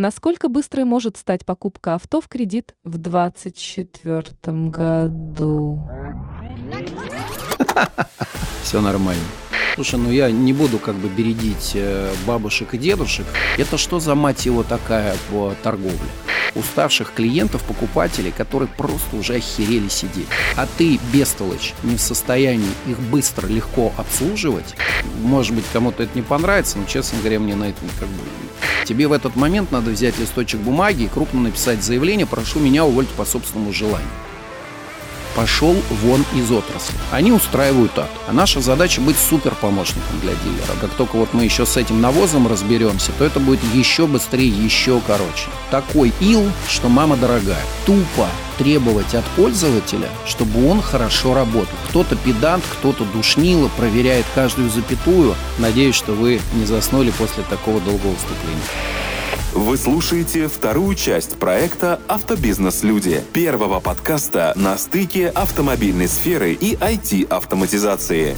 Насколько быстрой может стать покупка авто в кредит в 2024 году? Все нормально. Слушай, ну я не буду как бы бередить э, бабушек и дедушек. Это что за мать его такая по торговле? Уставших клиентов, покупателей, которые просто уже охерели сидеть. А ты, бестолочь, не в состоянии их быстро, легко обслуживать. Может быть, кому-то это не понравится, но, честно говоря, мне на это как бы Тебе в этот момент надо взять листочек бумаги и крупно написать заявление «Прошу меня уволить по собственному желанию» пошел вон из отрасли. Они устраивают ад. А наша задача быть супер помощником для дилера. Как только вот мы еще с этим навозом разберемся, то это будет еще быстрее, еще короче. Такой ил, что мама дорогая. Тупо требовать от пользователя, чтобы он хорошо работал. Кто-то педант, кто-то душнило, проверяет каждую запятую. Надеюсь, что вы не заснули после такого долгого выступления. Вы слушаете вторую часть проекта «Автобизнес-люди» первого подкаста на стыке автомобильной сферы и IT-автоматизации.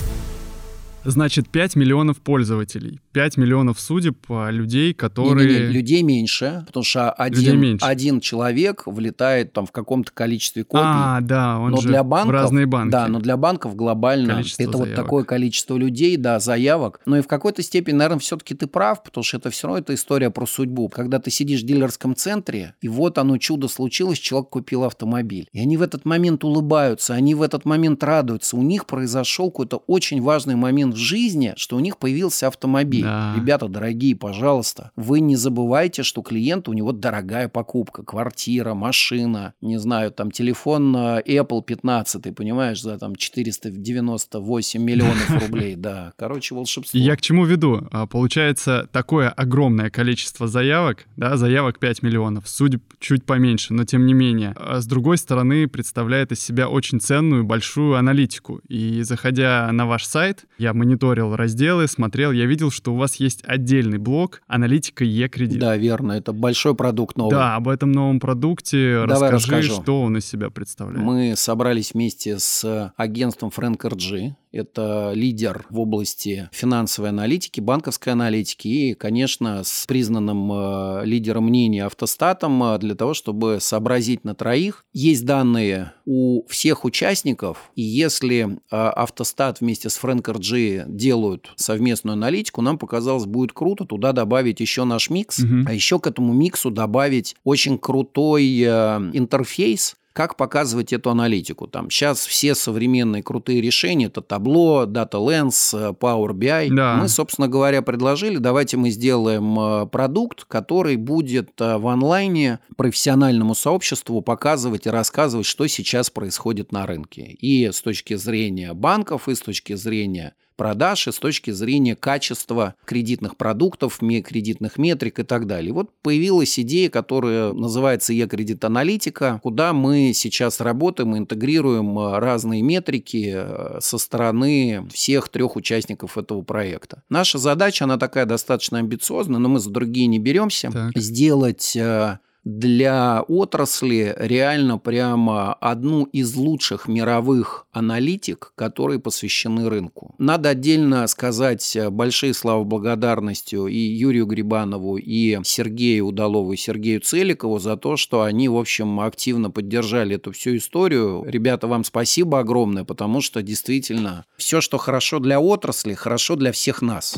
Значит, 5 миллионов пользователей, 5 миллионов судеб людей, которые... Не, не, не, людей меньше, потому что один, один человек влетает там в каком-то количестве копий. А, да, он но же для банков, в разные банки. Да, но для банков глобально количество это заявок. вот такое количество людей, да, заявок. Но и в какой-то степени, наверное, все-таки ты прав, потому что это все равно это история про судьбу. Когда ты сидишь в дилерском центре, и вот оно чудо случилось, человек купил автомобиль. И они в этот момент улыбаются, они в этот момент радуются. У них произошел какой-то очень важный момент в жизни, что у них появился автомобиль. Да. Ребята, дорогие, пожалуйста, вы не забывайте, что клиент у него дорогая покупка. Квартира, машина, не знаю, там телефон Apple 15, понимаешь, за там 498 миллионов рублей. Да, короче, волшебство. Я к чему веду? А, получается, такое огромное количество заявок, да, заявок 5 миллионов, судеб чуть поменьше, но тем не менее. А с другой стороны, представляет из себя очень ценную, большую аналитику. И заходя на ваш сайт, я мониторил разделы, смотрел, я видел, что у вас есть отдельный блок аналитика Е-кредит. Да, верно, это большой продукт новый. Да, об этом новом продукте Давай расскажи, расскажу. что он из себя представляет. Мы собрались вместе с агентством Frank RG, это лидер в области финансовой аналитики, банковской аналитики и, конечно, с признанным э, лидером мнения автостатом э, для того, чтобы сообразить на троих. Есть данные у всех участников, и если э, автостат вместе с Frank RG делают совместную аналитику, нам показалось, будет круто туда добавить еще наш микс, угу. а еще к этому миксу добавить очень крутой интерфейс, как показывать эту аналитику. Там сейчас все современные крутые решения, это табло, Data Lens, Power BI. Да. Мы, собственно говоря, предложили, давайте мы сделаем э, продукт, который будет э, в онлайне профессиональному сообществу показывать и рассказывать, что сейчас происходит на рынке. И с точки зрения банков, и с точки зрения продаж и с точки зрения качества кредитных продуктов, кредитных метрик и так далее. Вот появилась идея, которая называется e-кредит-аналитика, куда мы сейчас работаем, интегрируем э, разные метрики э, со стороны всех трех участников этого проекта. Наша задача, она такая достаточно амбициозная, но мы за другие не беремся. Так. Сделать э, для отрасли реально прямо одну из лучших мировых аналитик, которые посвящены рынку. Надо отдельно сказать большие слова благодарностью и Юрию Грибанову, и Сергею Удалову, и Сергею Целикову за то, что они, в общем, активно поддержали эту всю историю. Ребята, вам спасибо огромное, потому что действительно все, что хорошо для отрасли, хорошо для всех нас.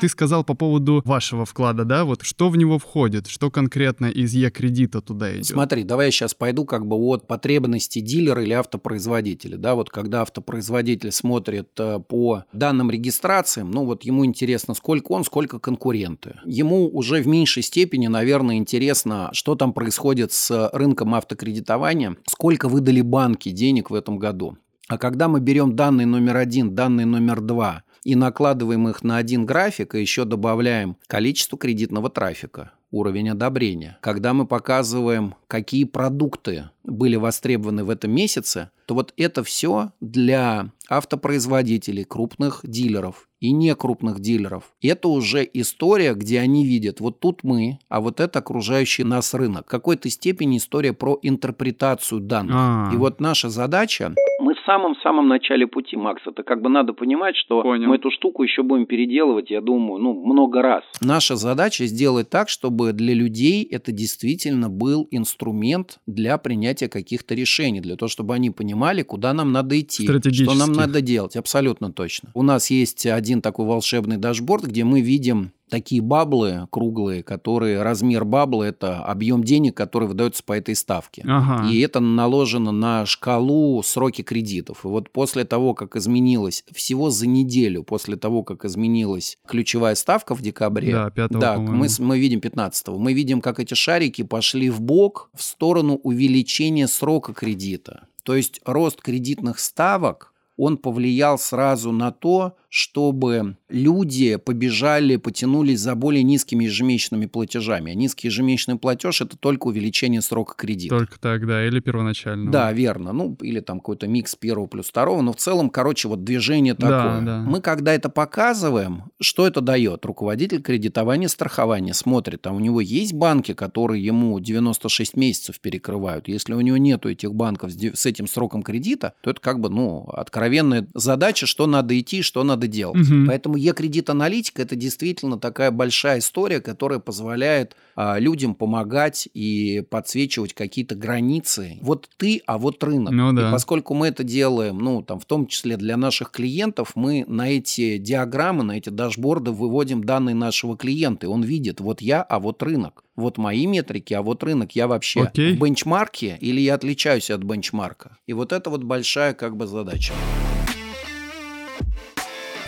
Ты сказал по поводу вашего вклада, да? Вот что в него входит? Что конкретно из Е-кредита туда идет? Смотри, давай я сейчас пойду как бы от потребностей дилера или автопроизводителя. Да, вот когда автопроизводитель смотрит э, по данным регистрациям, ну вот ему интересно, сколько он, сколько конкуренты. Ему уже в меньшей степени, наверное, интересно, что там происходит с рынком автокредитования, сколько выдали банки денег в этом году. А когда мы берем данный номер один, данный номер два и накладываем их на один график, и еще добавляем количество кредитного трафика, уровень одобрения. Когда мы показываем, какие продукты были востребованы в этом месяце, то вот это все для автопроизводителей, крупных дилеров и не крупных дилеров. Это уже история, где они видят, вот тут мы, а вот это окружающий нас рынок. В какой-то степени история про интерпретацию данных. А. И вот наша задача мы в самом-самом начале пути, Макс. Это как бы надо понимать, что Понял. мы эту штуку еще будем переделывать, я думаю, ну, много раз. Наша задача сделать так, чтобы для людей это действительно был инструмент для принятия каких-то решений, для того, чтобы они понимали, куда нам надо идти, что нам надо делать. Абсолютно точно. У нас есть один такой волшебный дашборд, где мы видим такие баблы круглые, которые размер баблы это объем денег, который выдается по этой ставке. Ага. И это наложено на шкалу сроки кредитов. И вот после того, как изменилась, всего за неделю после того, как изменилась ключевая ставка в декабре, Да, 5 да, мы, мы видим 15 мы видим, как эти шарики пошли в бок в сторону увеличения срока кредита. То есть рост кредитных ставок, он повлиял сразу на то, чтобы люди побежали, потянулись за более низкими ежемесячными платежами. А низкий ежемесячный платеж – это только увеличение срока кредита. Только так, да, или первоначально. Да, верно. Ну, или там какой-то микс первого плюс второго. Но в целом, короче, вот движение Да, такое. да. Мы, когда это показываем, что это дает? Руководитель кредитования страхования смотрит, а у него есть банки, которые ему 96 месяцев перекрывают. Если у него нету этих банков с этим сроком кредита, то это как бы, ну, откровенная задача, что надо идти, что надо делать. Мгм. Поэтому Е-кредит-аналитика – это действительно такая большая история, которая позволяет а, людям помогать и подсвечивать какие-то границы. Вот ты, а вот рынок. Ну да. И поскольку мы это делаем, ну, там, в том числе для наших клиентов, мы на эти диаграммы, на эти дашборды выводим данные нашего клиента. И он видит, вот я, а вот рынок. Вот мои метрики, а вот рынок. Я вообще Окей. в бенчмарке или я отличаюсь от бенчмарка? И вот это вот большая как бы задача.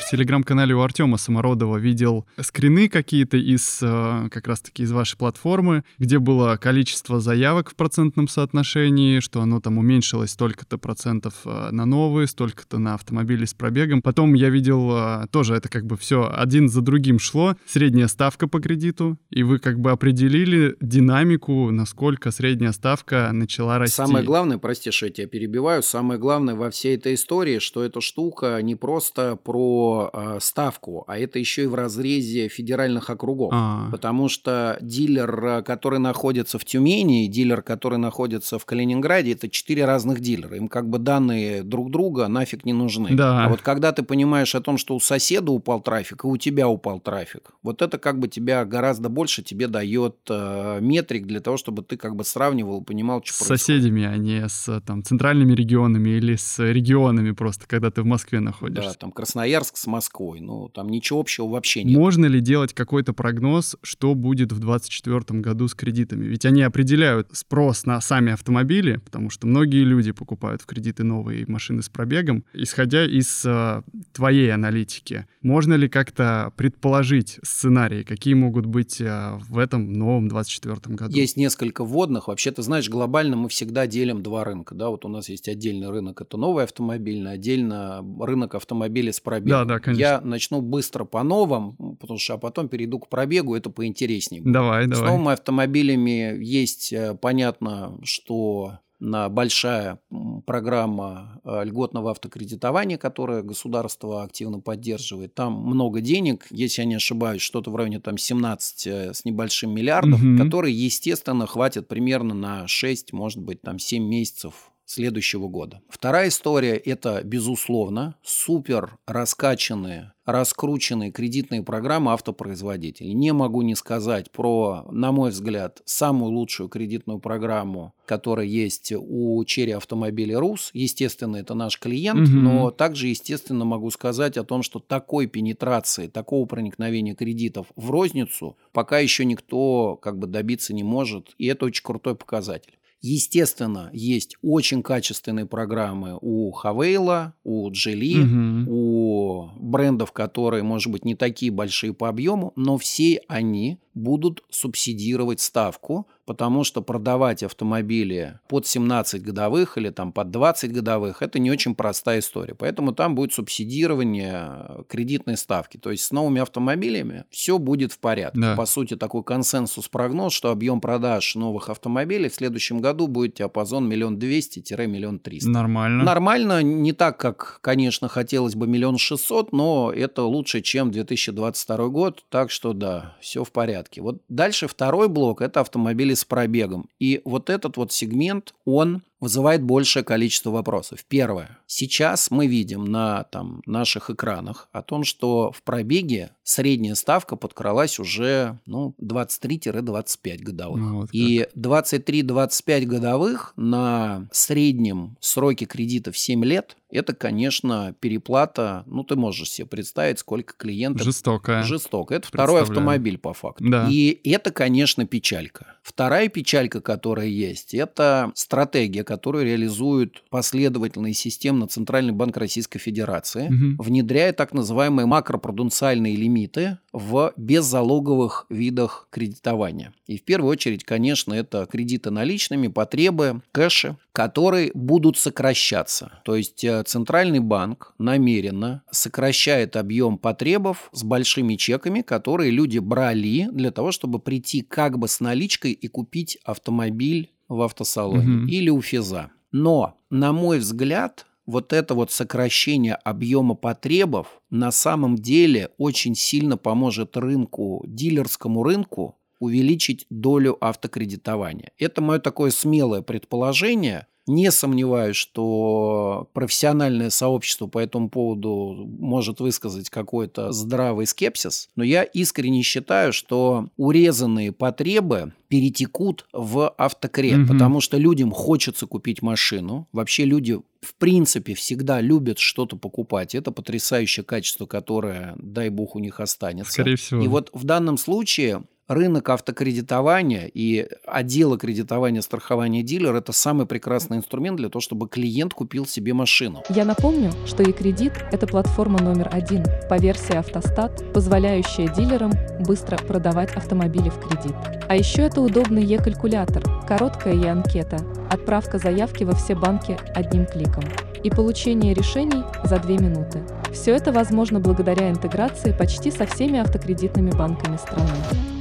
Телеграм-канале у Артема Самородова видел скрины какие-то из э, как раз-таки из вашей платформы, где было количество заявок в процентном соотношении, что оно там уменьшилось столько-то процентов э, на новые, столько-то на автомобили с пробегом. Потом я видел э, тоже это как бы все один за другим шло, средняя ставка по кредиту, и вы как бы определили динамику, насколько средняя ставка начала расти. Самое главное, прости, что я тебя перебиваю, самое главное во всей этой истории, что эта штука не просто про э, ставку, а это еще и в разрезе федеральных округов. А. Потому что дилер, который находится в Тюмени, и дилер, который находится в Калининграде, это четыре разных дилера. Им как бы данные друг друга нафиг не нужны. Да. А вот когда ты понимаешь о том, что у соседа упал трафик, и у тебя упал трафик, вот это как бы тебя гораздо больше тебе дает э, метрик для того, чтобы ты как бы сравнивал и понимал, что с происходит. соседями, а не с там, центральными регионами или с регионами просто, когда ты в Москве находишься. Да, там Красноярск с Москвой. Ну, там ничего общего вообще нет. Можно ли делать какой-то прогноз, что будет в 2024 году с кредитами? Ведь они определяют спрос на сами автомобили, потому что многие люди покупают в кредиты новые машины с пробегом, исходя из э, твоей аналитики. Можно ли как-то предположить сценарии, какие могут быть э, в этом новом 2024 году? Есть несколько вводных. Вообще, ты знаешь, глобально мы всегда делим два рынка. Да, вот у нас есть отдельный рынок, это новый автомобильный, отдельно рынок автомобилей с пробегом. Да, да, конечно. Я начну быстро по новым, потому что а потом перейду к пробегу, это поинтереснее. Давай, С давай. новыми автомобилями есть, э, понятно, что на большая программа э, льготного автокредитования, которое государство активно поддерживает. Там много денег, если я не ошибаюсь, что-то в районе там 17 э, с небольшим миллиардов, Мгм. которые, естественно, хватит примерно на 6, может быть, там 7 месяцев следующего года. Вторая история – это, безусловно, супер раскачанные, раскрученные кредитные программы автопроизводителей. Не могу не сказать про, на мой взгляд, самую лучшую кредитную программу, которая есть у Черри Автомобилей Рус. Естественно, это наш клиент, Мгм. но также, естественно, могу сказать о том, что такой пенетрации, такого проникновения кредитов в розницу пока еще никто как бы добиться не может, и это очень крутой показатель. Естественно, есть очень качественные программы у Хавейла, у Джили, Мгм. у брендов, которые, может быть, не такие большие по объему, но все они будут субсидировать ставку, потому что продавать автомобили под 17 годовых или там под 20 годовых – это не очень простая история. Поэтому там будет субсидирование кредитной ставки. То есть с новыми автомобилями все будет в порядке. Да. По сути, такой консенсус-прогноз, что объем продаж новых автомобилей в следующем году будет диапазон миллион двести-миллион триста. Нормально. Нормально, не так, как, конечно, хотелось бы миллион шестьсот, но это лучше, чем 2022 год, так что да, все в порядке. Вот дальше второй блок – это автомобили с пробегом. И вот этот вот сегмент, он вызывает большее количество вопросов. Первое. Сейчас мы видим на там, наших экранах о том, что в пробеге средняя ставка подкралась уже ну, 23-25 годовых. Ну, вот И 23-25 годовых на среднем сроке кредита в 7 лет это, конечно, переплата. Ну, ты можешь себе представить, сколько клиентов... Жестокая. Жестоко. Это второй автомобиль, по факту. Да. И это, конечно, печалька. Вторая печалька, которая есть, это стратегия, которую реализует последовательный системно Центральный банк Российской Федерации, угу. внедряя так называемые макропруденциальные лимиты в беззалоговых видах кредитования. И в первую очередь, конечно, это кредиты наличными, потребы, кэши, которые будут сокращаться. То есть э, Центральный банк намеренно сокращает объем потребов с большими чеками, которые люди брали для того, чтобы прийти как бы с наличкой и купить автомобиль в автосалоне угу. или у физа. Но, на мой взгляд, вот это вот сокращение объема потребов на самом деле очень сильно поможет рынку, дилерскому рынку увеличить долю автокредитования. Это мое такое смелое предположение – не сомневаюсь, что профессиональное сообщество по этому поводу может высказать какой-то здравый скепсис, но я искренне считаю, что урезанные потребы перетекут в автокред, угу. потому что людям хочется купить машину. Вообще люди в принципе всегда любят что-то покупать. Это потрясающее качество, которое, дай бог, у них останется. Скорее всего. И вот в данном случае рынок автокредитования и отдела кредитования страхования дилер – это самый прекрасный инструмент для того, чтобы клиент купил себе машину. Я напомню, что e-кредит – это платформа номер один по версии Автостат, позволяющая дилерам быстро продавать автомобили в кредит. А еще это удобный e-калькулятор, короткая e-анкета, отправка заявки во все банки одним кликом и получение решений за 2 минуты. Все это возможно благодаря интеграции почти со всеми автокредитными банками страны.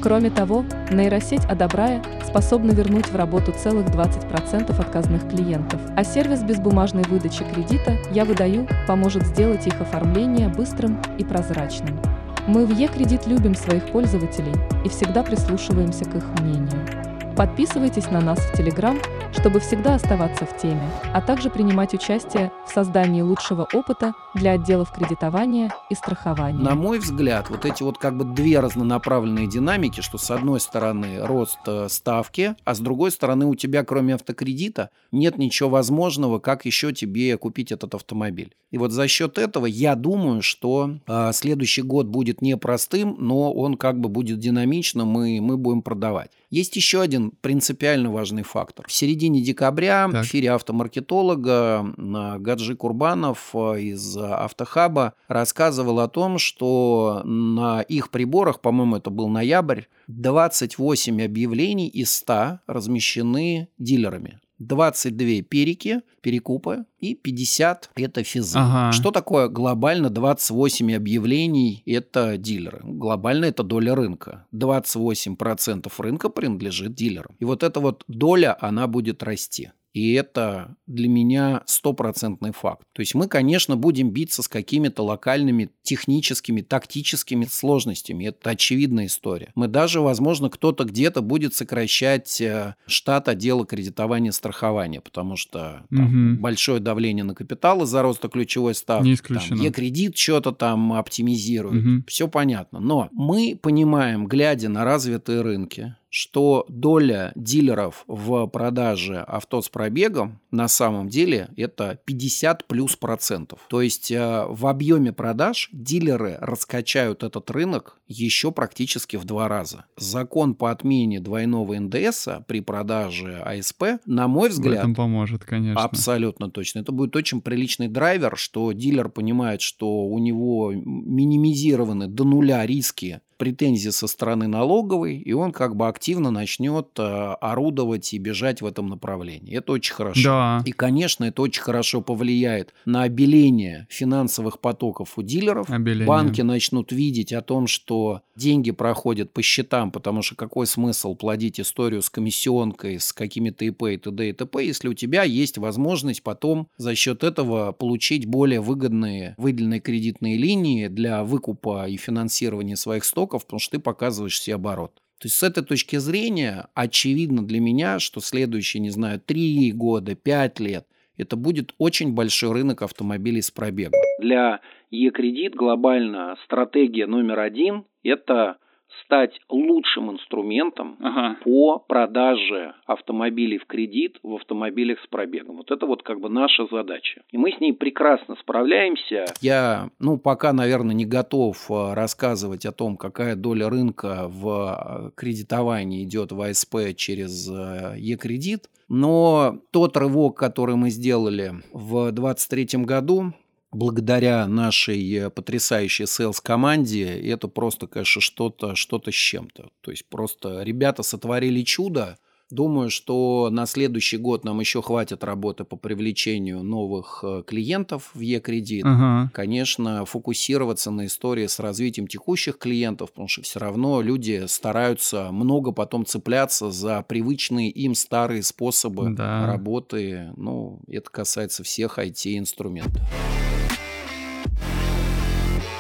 Кроме того, нейросеть Адабрая способна вернуть в работу целых 20% отказных клиентов, а сервис безбумажной выдачи кредита «Я выдаю» поможет сделать их оформление быстрым и прозрачным. Мы в Е-кредит любим своих пользователей и всегда прислушиваемся к их мнению. Подписывайтесь на нас в Телеграм, чтобы всегда оставаться в теме, а также принимать участие в создании лучшего опыта для отделов кредитования и страхования. На мой взгляд, вот эти вот как бы две разнонаправленные динамики, что с одной стороны рост э, ставки, а с другой стороны у тебя кроме автокредита нет ничего возможного, как еще тебе купить этот автомобиль. И вот за счет этого я думаю, что э, следующий год будет непростым, но он как бы будет динамичным, и мы будем продавать. Есть еще один принципиально важный фактор. В середине декабря так. в эфире автомаркетолога Гаджи Курбанов э, из Автохаба рассказывал о том, что на их приборах, по-моему, это был ноябрь, 28 объявлений из 100 размещены дилерами. 22 перики, перекупы и 50 это физы. Ага. Что такое глобально 28 объявлений это дилеры? Глобально это доля рынка. 28% рынка принадлежит дилерам. И вот эта вот доля, она будет расти. И это для меня стопроцентный факт. То есть мы, конечно, будем биться с какими-то локальными техническими, тактическими сложностями. Это очевидная история. Мы даже, возможно, кто-то где-то будет сокращать э, штат отдела кредитования и страхования, потому что там, угу. большое давление на капитал из-за роста ключевой ставки. Не исключено. Там, кредит что-то там оптимизирует. Угу. Все понятно. Но мы понимаем, глядя на развитые рынки, что доля дилеров в продаже авто с пробегом на самом деле это 50 плюс процентов. То есть э, в объеме продаж дилеры раскачают этот рынок еще практически в два раза. Закон по отмене двойного НДС при продаже АСП, на мой взгляд, в этом поможет, конечно. Абсолютно точно. Это будет очень приличный драйвер, что дилер понимает, что у него минимизированы до нуля риски претензии со стороны налоговой, и он как бы активно начнет э, орудовать и бежать в этом направлении. Это очень хорошо. Да. И, конечно, это очень хорошо повлияет на обеление финансовых потоков у дилеров. Обеление. Банки начнут видеть о том, что деньги проходят по счетам, потому что какой смысл плодить историю с комиссионкой, с какими-то ИП и т.д. и т.п., если у тебя есть возможность потом за счет этого получить более выгодные выделенные кредитные линии для выкупа и финансирования своих стоков, потому что ты показываешь себе оборот. То есть с этой точки зрения очевидно для меня, что следующие, не знаю, три года, пять лет это будет очень большой рынок автомобилей с пробегом. Для Е-кредит глобально стратегия номер один – это стать лучшим инструментом Ага. по продаже автомобилей в кредит в автомобилях с пробегом. Вот это вот как бы наша задача. И мы с ней прекрасно справляемся. Я, ну, пока, наверное, не готов э, рассказывать о том, какая доля рынка в э, кредитовании идет в АСП через э, Е-кредит. Но тот рывок, который мы сделали в 2023 году, благодаря нашей потрясающей селс-команде, это просто, конечно, что-то что с чем-то. То есть просто ребята сотворили чудо. Думаю, что на следующий год нам еще хватит работы по привлечению новых э, клиентов в Е-кредит. Ага. Конечно, фокусироваться на истории с развитием текущих клиентов, потому что все равно люди стараются много потом цепляться за привычные им старые способы Да. работы. Ну, это касается всех IT-инструментов.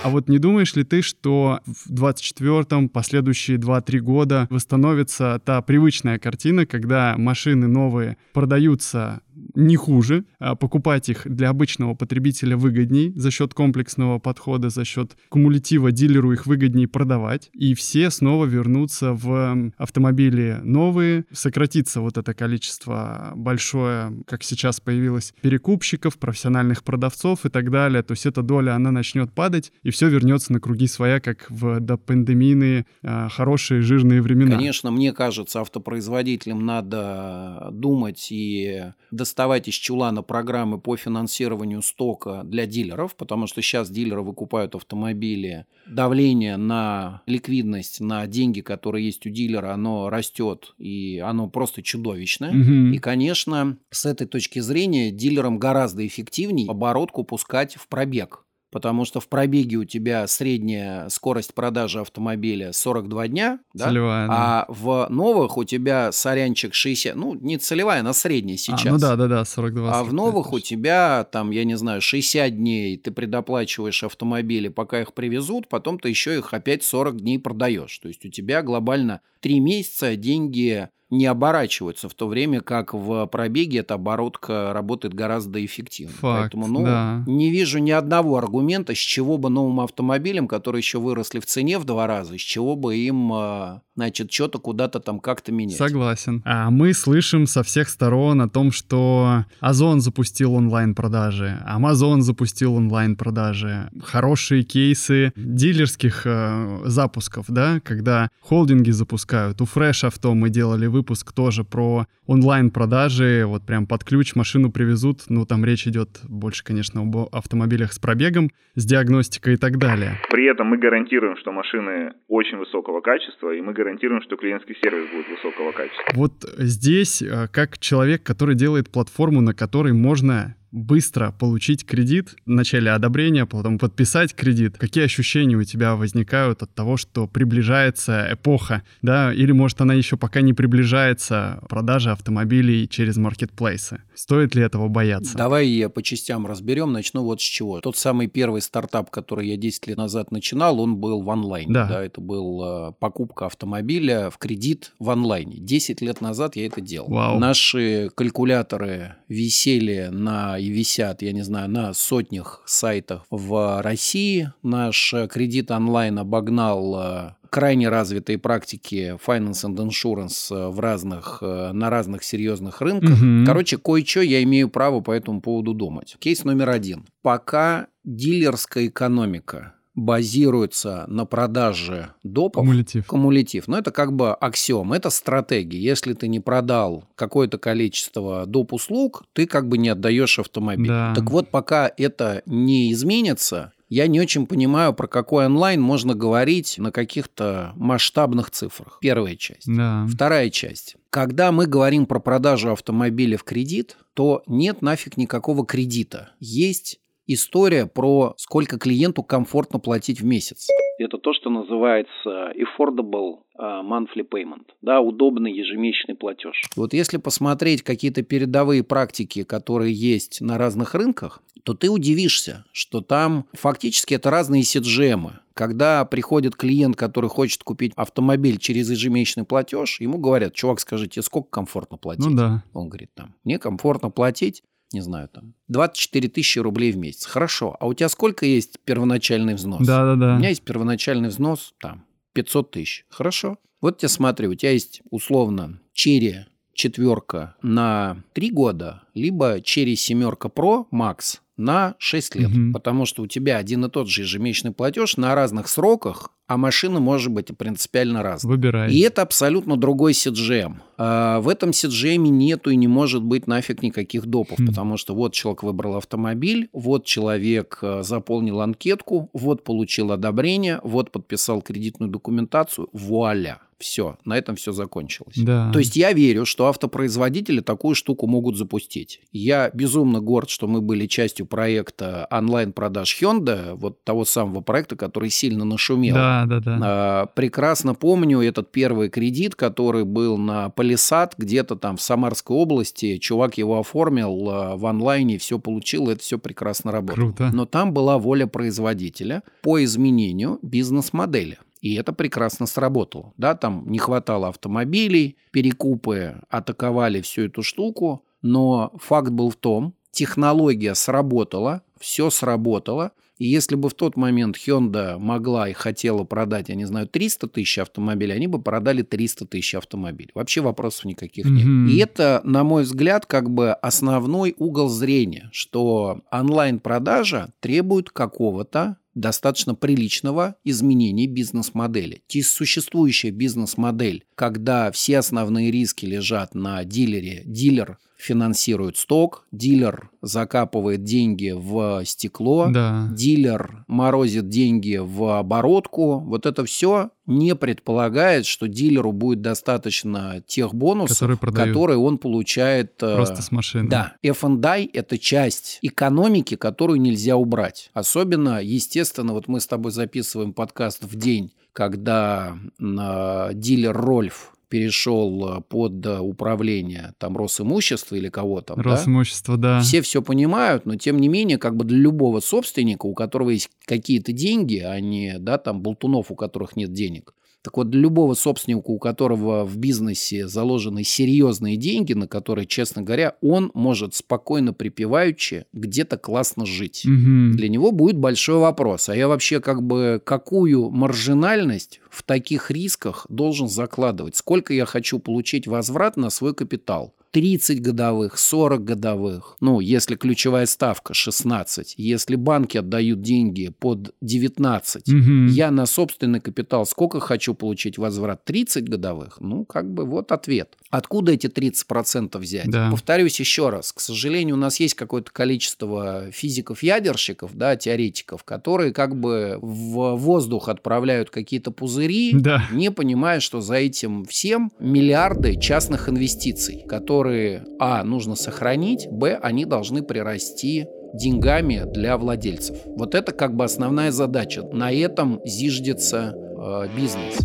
А вот не думаешь ли ты, что в 24-м, последующие 2-3 года восстановится та привычная картина, когда машины новые продаются не хуже, а покупать их для обычного потребителя выгодней за счет комплексного подхода, за счет кумулятива дилеру их выгоднее продавать, и все снова вернутся в автомобили новые, сократится вот это количество большое, как сейчас появилось, перекупщиков, профессиональных продавцов и так далее, то есть эта доля, она начнет падать, и все вернется на круги своя, как в допандемийные а, хорошие жирные времена. Конечно, мне кажется, автопроизводителям надо думать и доставать из чулана программы по финансированию стока для дилеров, потому что сейчас дилеры выкупают автомобили. Давление на ликвидность, на деньги, которые есть у дилера, оно растет, и оно просто чудовищное. Мгм. И, конечно, с этой точки зрения дилерам гораздо эффективнее оборотку пускать в пробег. Потому что в пробеге у тебя средняя скорость продажи автомобиля 42 дня, да? Целевая, да. а в новых у тебя сорянчик 60, ну, не целевая, она средняя А, сейчас. ну да, да, да, 42. А в 45 новых у тебя, там, я не знаю, 60 дней ты предоплачиваешь автомобили, пока их привезут, потом ты еще их опять 40 дней продаешь. То есть у тебя глобально 3 месяца деньги не оборачиваются, в то время как в пробеге эта оборотка работает гораздо эффективнее. Факт, Поэтому, ну, да. не вижу ни одного аргумента, с чего бы новым автомобилям, которые еще выросли в цене в два раза, с чего бы им, э, значит, что-то куда-то там как-то менять. Согласен. А мы слышим со всех сторон о том, что Озон запустил онлайн-продажи, Amazon запустил онлайн-продажи, хорошие кейсы дилерских э, запусков, да, когда холдинги запускают. У Fresh Auto мы делали выпуск тоже про онлайн-продажи, вот прям под ключ машину привезут, ну там речь идет больше, конечно, об автомобилях с пробегом, с диагностикой и так далее. При этом мы гарантируем, что машины очень высокого качества, и мы гарантируем, что клиентский сервис будет высокого качества. Вот здесь, э, как человек, который делает платформу, на которой можно быстро получить кредит, в начале одобрения, потом подписать кредит, какие ощущения у тебя возникают от того, что приближается эпоха, да, или может она еще пока не приближается продажа автомобилей через маркетплейсы? Стоит ли этого бояться? Давай я по частям разберем. Начну вот с чего. Тот самый первый стартап, который я 10 лет назад начинал, он был в онлайне. Да. это был э, покупка автомобиля в кредит в онлайне. 10 лет назад я это делал. Вау. Наши калькуляторы висели на и висят, я не знаю, на сотнях сайтах в России. Наш э, кредит онлайн обогнал э, крайне развитые практики finance and insurance э, в разных, на разных серьезных рынках. Мгм. Короче, кое-что я имею право по этому поводу думать. Кейс номер один. Пока дилерская экономика базируется на продаже допов, Кумулятив. Кумулятив. Но это как бы аксиом, это стратегия. Если ты не продал какое-то количество доп. услуг, ты как бы не отдаешь автомобиль. Да. Так вот, пока это не изменится, Я не очень понимаю, про какой онлайн можно говорить на каких-то масштабных цифрах. Первая часть. Да. Вторая часть. Когда мы говорим про продажу автомобиля в кредит, то нет нафиг никакого кредита. Есть история про сколько клиенту комфортно платить в месяц. Это то, что называется affordable а, monthly payment, да, удобный ежемесячный платеж. Вот если посмотреть какие-то передовые практики, которые есть на разных рынках, то ты удивишься, что там фактически это разные сиджемы. Когда приходит клиент, который хочет купить автомобиль через ежемесячный платеж, ему говорят, чувак, скажите, сколько комфортно платить? Ну да. Он говорит, там, мне комфортно платить не знаю, там, 24 тысячи рублей в месяц. Хорошо. А у тебя сколько есть первоначальный взнос? Да-да-да. У меня есть первоначальный взнос, там, 500 тысяч. Хорошо. Вот тебе смотри, у тебя есть условно черри четверка на 3 года, либо черри семерка Pro Max на 6 лет. Мгм. Потому что у тебя один и тот же ежемесячный платеж на разных сроках, а машина может быть принципиально разная. Выбирай. И это абсолютно другой CGM. А в этом CGM нету и не может быть нафиг никаких допов, Хм. потому что вот человек выбрал автомобиль, вот человек э, заполнил анкетку, вот получил одобрение, вот подписал кредитную документацию, вуаля. Все, на этом все закончилось. Да. То есть я верю, что автопроизводители такую штуку могут запустить. Я безумно горд, что мы были частью проекта онлайн-продаж Hyundai, вот того самого проекта, который сильно нашумел. Да, да, да. А, Прекрасно помню этот первый кредит, который был на Полисад, где-то там в Самарской области. Чувак его оформил а, в онлайне, все получил, это все прекрасно работало. Круто. Но там была воля производителя по изменению бизнес-модели. И это прекрасно сработало. Да, там не хватало автомобилей, перекупы атаковали всю эту штуку, но факт был в том, технология сработала, все сработало, и если бы в тот момент Hyundai могла и хотела продать, я не знаю, 300 тысяч автомобилей, они бы продали 300 тысяч автомобилей. Вообще вопросов никаких нет. Мгм. И это, на мой взгляд, как бы основной угол зрения, что онлайн-продажа требует какого-то достаточно приличного изменения бизнес-модели. Те- Существующая бизнес-модель, когда все основные риски лежат на дилере, дилер финансирует сток, дилер закапывает деньги в стекло, Да. дилер морозит деньги в оборотку. Вот это все не предполагает, что дилеру будет достаточно тех бонусов, Которые продают. которые он получает. э, Просто с машины. да, F&I – это часть экономики, которую нельзя убрать. Особенно, естественно, вот мы с тобой записываем подкаст в день, когда э, дилер Рольф перешел э, под управление там Росимущества или кого-то. да? Росимущество, да. Все все понимают, но тем не менее, как бы для любого собственника, у которого есть какие-то деньги, а не, да, там, болтунов, у которых нет денег. Так вот, для любого собственника, у которого в бизнесе заложены серьезные деньги, на которые, честно говоря, он может спокойно припеваючи где-то классно жить. Мгм. Для него будет большой вопрос. А я вообще как бы какую маржинальность в таких рисках должен закладывать? Сколько я хочу получить возврат на свой капитал? 30 годовых, 40 годовых. Ну, если ключевая ставка 16. Если банки отдают деньги под 19. Мгм. Я на собственный капитал сколько хочу получить возврат? 30 годовых? Ну, как бы вот ответ. Откуда эти 30% взять? Да. Повторюсь еще раз. К сожалению, у нас есть какое-то количество физиков-ядерщиков, да, теоретиков, которые как бы в воздух отправляют какие-то пузыри, Да. не понимая, что за этим всем миллиарды частных инвестиций, которые, а, нужно сохранить, б, они должны прирасти деньгами для владельцев. Вот это как бы основная задача. На этом зиждется э, бизнес.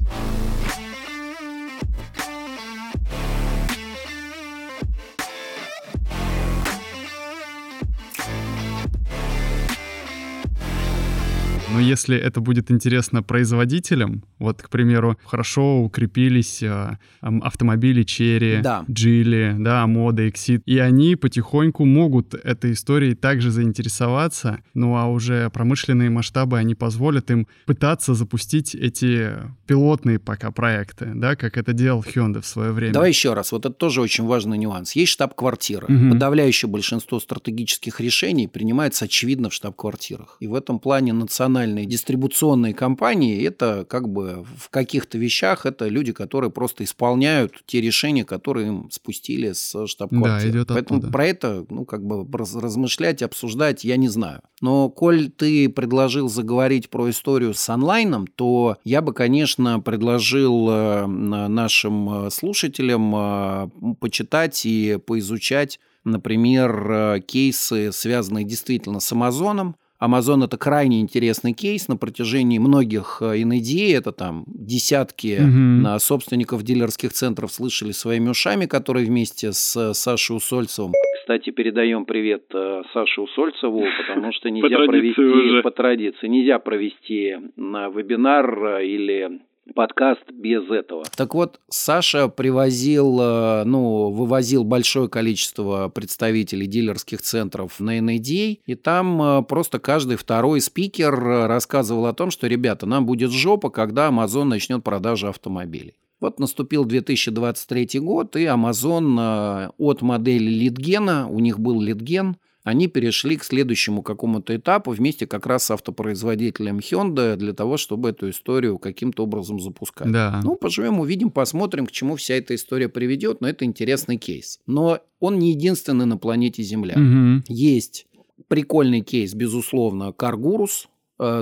Но если это будет интересно производителям, вот, к примеру, хорошо укрепились ам, автомобили Черри, Да. Джили, да, Мода, Exit, и они потихоньку могут этой историей также заинтересоваться, ну а уже промышленные масштабы, они позволят им пытаться запустить эти пилотные пока проекты, да, как это делал Hyundai в свое время. Давай еще раз. Вот это тоже очень важный нюанс. Есть штаб-квартира. Мгм. Подавляющее большинство стратегических решений принимается, очевидно, в штаб-квартирах. И в этом плане национальные нормальные дистрибуционные компании, это как бы в каких-то вещах это люди, которые просто исполняют те решения, которые им спустили с штаб-квартиры. Да, идет Поэтому оттуда. про это, ну, как бы раз- размышлять, обсуждать я не знаю. Но коль ты предложил заговорить про историю с онлайном, то я бы, конечно, предложил э, на- нашим э, слушателям э, почитать и поизучать, например, кейсы, связанные действительно с Амазоном. Амазон это крайне интересный кейс на протяжении многих э, NADA, это там десятки на собственников дилерских центров слышали своими ушами, которые вместе с э, Сашей Усольцевым. Кстати, передаем привет Саше Усольцеву, потому что нельзя провести уже. по традиции, нельзя провести на вебинар или подкаст без этого. Так вот, Саша привозил, э, ну, вывозил большое количество представителей дилерских центров на NADA, и там э, просто каждый второй спикер э, рассказывал о том, что, ребята, нам будет жопа, когда Amazon начнет продажи автомобилей. Вот наступил 2023 год, и Amazon от модели литгена, у них был литген, они перешли к следующему какому-то этапу вместе как раз с автопроизводителем Hyundai для того, чтобы эту историю каким-то образом запускать. Да. Ну, поживем, увидим, посмотрим, к чему вся эта история приведет, но это интересный кейс. Но он не единственный на планете Земля. Мгм. Есть прикольный кейс, безусловно, Каргурус,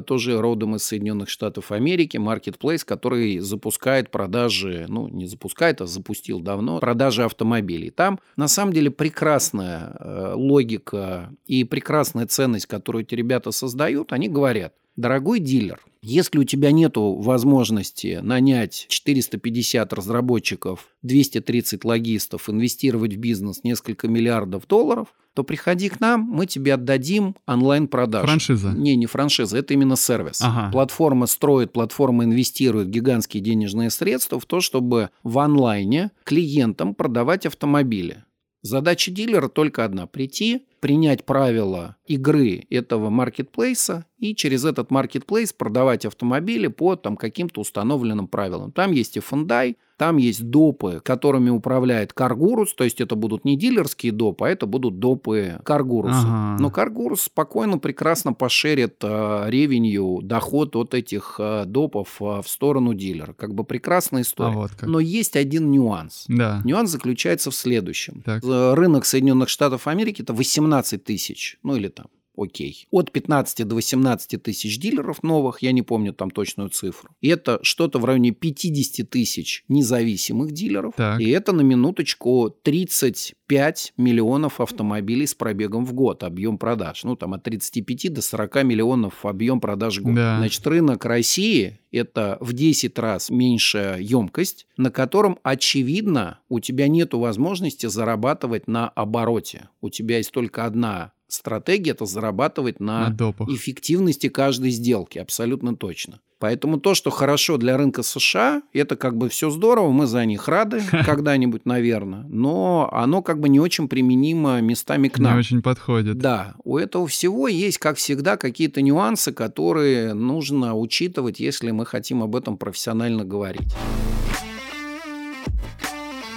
тоже родом из Соединенных Штатов Америки, маркетплейс, который запускает продажи, ну, не запускает, а запустил давно, продажи автомобилей. Там, на самом деле, прекрасная э, логика и прекрасная ценность, которую эти ребята создают. Они говорят, дорогой дилер, если у тебя нет возможности нанять 450 разработчиков, 230 логистов, инвестировать в бизнес несколько миллиардов долларов, то приходи к нам, мы тебе отдадим онлайн-продажи. Франшиза. Не, не франшиза, это именно сервис. Ага. Платформа строит, платформа инвестирует гигантские денежные средства в то, чтобы в онлайне клиентам продавать автомобили. Задача дилера только одна – прийти, принять правила игры этого маркетплейса и через этот маркетплейс продавать автомобили по там, каким-то установленным правилам. Там есть и Hyundai, там есть допы, которыми управляет Каргурус, то есть это будут не дилерские допы, а это будут допы Каргуруса. Ага. Но Каргурус спокойно, прекрасно пошерит э, ревенью, доход от этих э, допов э, в сторону дилера. Как бы прекрасная история. А вот как. Но есть один нюанс. Да. Нюанс заключается в следующем. Так. Э, Рынок Соединенных Штатов Америки это 18 тысяч, ну или там, окей, от 15 до 18 тысяч дилеров новых, я не помню там точную цифру. И это что-то в районе 50 тысяч независимых дилеров. Так. И это на минуточку 35 миллионов автомобилей с пробегом в год, объем продаж. Ну, там от 35 до 40 миллионов объем продаж в год. Да. Значит, рынок России – это в 10 раз меньшая емкость, на котором, очевидно, у тебя нет возможности зарабатывать на обороте. У тебя есть только одна стратегия – это зарабатывать На на допах. эффективности каждой сделки, абсолютно точно. Поэтому то, что хорошо для рынка США, это как бы все здорово, мы за них рады когда-нибудь, наверное, но оно как бы не очень применимо местами к Не нам. очень подходит. Да, у этого всего есть, как всегда, какие-то нюансы, которые нужно учитывать, если мы хотим об этом профессионально говорить.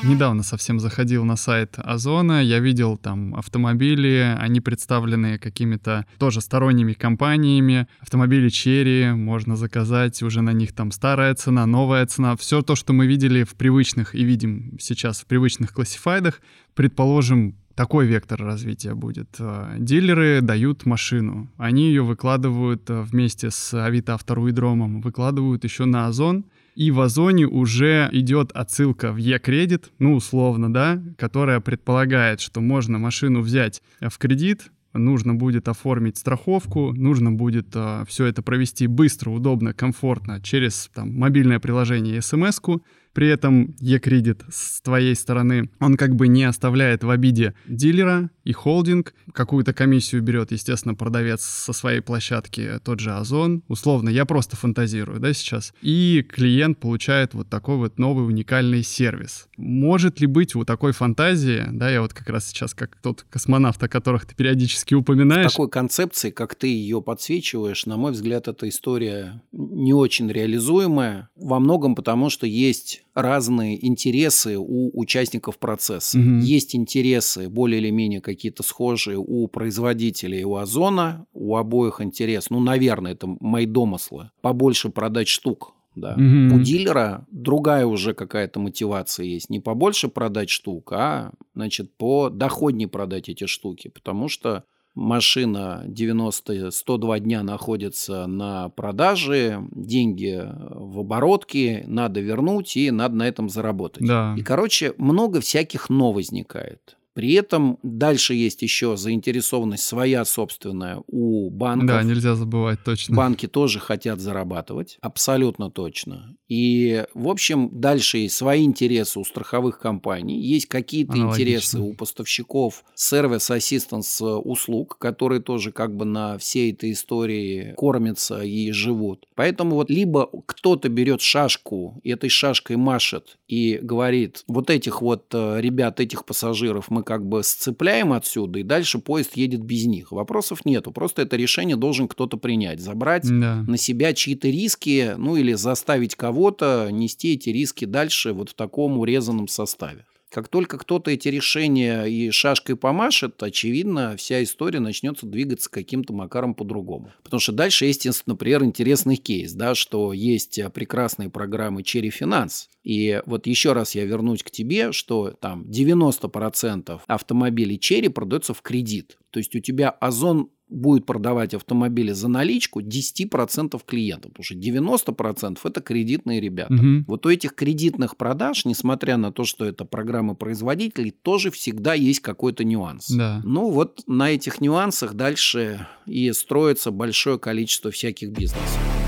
Недавно совсем заходил на сайт Озона, я видел там автомобили, они представлены какими-то тоже сторонними компаниями. Автомобили Черри можно заказать, уже на них там старая цена, новая цена. Все то, что мы видели в привычных и видим сейчас в привычных классифайдах, предположим, такой вектор развития будет. Э, Дилеры дают машину, они ее выкладывают э, вместе с Авито Авторуидромом, выкладывают еще на Озон, и в Озоне уже идет отсылка в Е-кредит, ну, условно, да, которая предполагает, что можно машину взять в кредит, нужно будет оформить страховку, нужно будет все это провести быстро, удобно, комфортно через там, мобильное приложение смс-ку. При этом Е-кредит с твоей стороны, он как бы не оставляет в обиде дилера и холдинг. Какую-то комиссию берет, естественно, продавец со своей площадки, тот же Озон. Условно, я просто фантазирую, да, сейчас. И клиент получает вот такой вот новый уникальный сервис. Может ли быть у такой фантазии, да, я вот как раз сейчас как тот космонавт, о которых ты периодически упоминаешь, Такой концепции, как ты ее подсвечиваешь, на мой взгляд, эта история не очень реализуемая. Во многом потому, что есть разные интересы у участников процесса. Мгм. Есть интересы более или менее какие-то схожие у производителей у Озона, у обоих интерес, ну, наверное, это мои домыслы, побольше продать штук. Да. Мгм. У дилера другая уже какая-то мотивация есть. Не побольше продать штук, а значит, по доходнее продать эти штуки. Потому что машина 90-102 дня находится на продаже, деньги в оборотке, надо вернуть и надо на этом заработать. Да. И, короче, много всяких «но» возникает. При этом дальше есть еще заинтересованность своя собственная у банков. Да, нельзя забывать точно. Банки тоже хотят зарабатывать, абсолютно точно. И, в общем, дальше есть свои интересы у страховых компаний, есть какие-то интересы у поставщиков сервис-ассистенс услуг, которые тоже как бы на всей этой истории кормятся и живут. Поэтому вот либо кто-то берет шашку и этой шашкой машет и говорит, вот этих вот э, ребят, этих пассажиров мы как бы сцепляем отсюда, и дальше поезд едет без них. Вопросов нету, просто это решение должен кто-то принять, забрать Да. на себя чьи-то риски, ну или заставить кого-то нести эти риски дальше вот в таком урезанном составе. Как только кто-то эти решения и шашкой помашет, очевидно, вся история начнется двигаться каким-то макаром по-другому. Потому что дальше есть, например, интересный кейс, да, что есть э, прекрасные программы Cherry Finance. И вот еще раз я вернусь к тебе, что там 90% автомобилей Cherry продается в кредит. То есть у тебя Озон будет продавать автомобили за наличку 10% клиентам, потому что 90% это кредитные ребята. Мгм. Вот у этих кредитных продаж, несмотря на то, что это программы производителей, тоже всегда есть какой-то нюанс. Да. Ну вот на этих нюансах дальше и строится большое количество всяких бизнесов.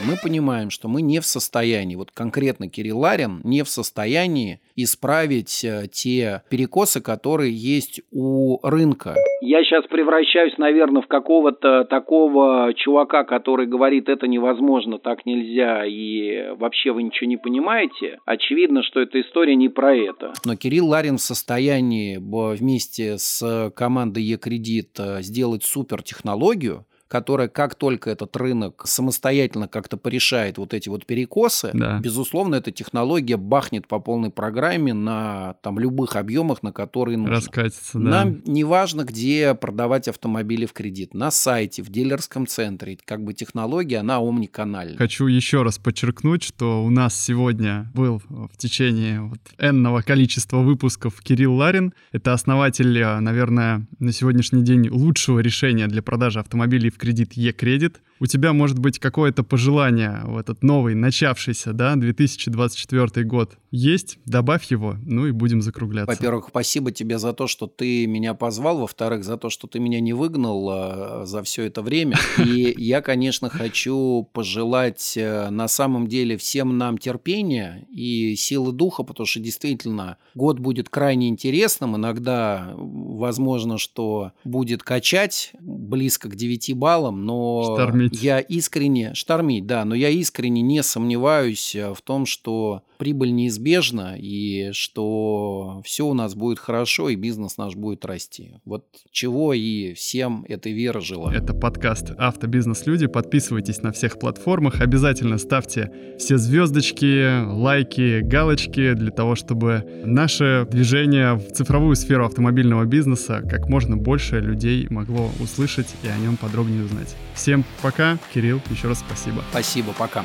Мы понимаем, что мы не в состоянии, вот конкретно Кирилл Ларин не в состоянии исправить э, те перекосы, которые есть у рынка. Я сейчас превращаюсь, наверное, в какого-то такого чувака, который говорит, это невозможно, так нельзя, и вообще вы ничего не понимаете. Очевидно, что эта история не про это. Но Кирилл Ларин в состоянии вместе с командой Е-кредит э, сделать супертехнологию, которая, как только этот рынок самостоятельно как-то порешает вот эти вот перекосы, Да. безусловно, эта технология бахнет по полной программе на там любых объемах, на которые нужно. Раскатится, да. Нам не важно, где продавать автомобили в кредит. На сайте, в дилерском центре. Как бы технология, она омниканальна. Хочу еще раз подчеркнуть, что у нас сегодня был в течение вот энного количества выпусков Кирилл Ларин. Это основатель, э, наверное, на сегодняшний день лучшего решения для продажи автомобилей в кредит Е-кредит. У тебя может быть какое-то пожелание в этот новый, начавшийся, да, 2024 год есть, добавь его, ну и будем закругляться. Во-первых, спасибо тебе за то, что ты меня позвал. Во-вторых, за то, что ты меня не выгнал э, за все это время. И я, конечно, хочу пожелать э, на самом деле всем нам терпения и силы духа, потому что действительно год будет крайне интересным. Иногда возможно, что будет качать близко к 9 баллам, но Штормить. Я искренне... Штормить, да, но я искренне не сомневаюсь э, в том, что прибыль неизбежна и что все у нас будет хорошо и бизнес наш будет расти. Вот чего и всем этой веры желаю. Это подкаст «Автобизнес-люди». Подписывайтесь на всех платформах. Обязательно ставьте все звездочки, лайки, галочки для того, чтобы наше движение в цифровую сферу автомобильного бизнеса как можно больше людей могло услышать и о нем подробнее узнать. Всем пока. Кирилл, еще раз спасибо. Спасибо, пока.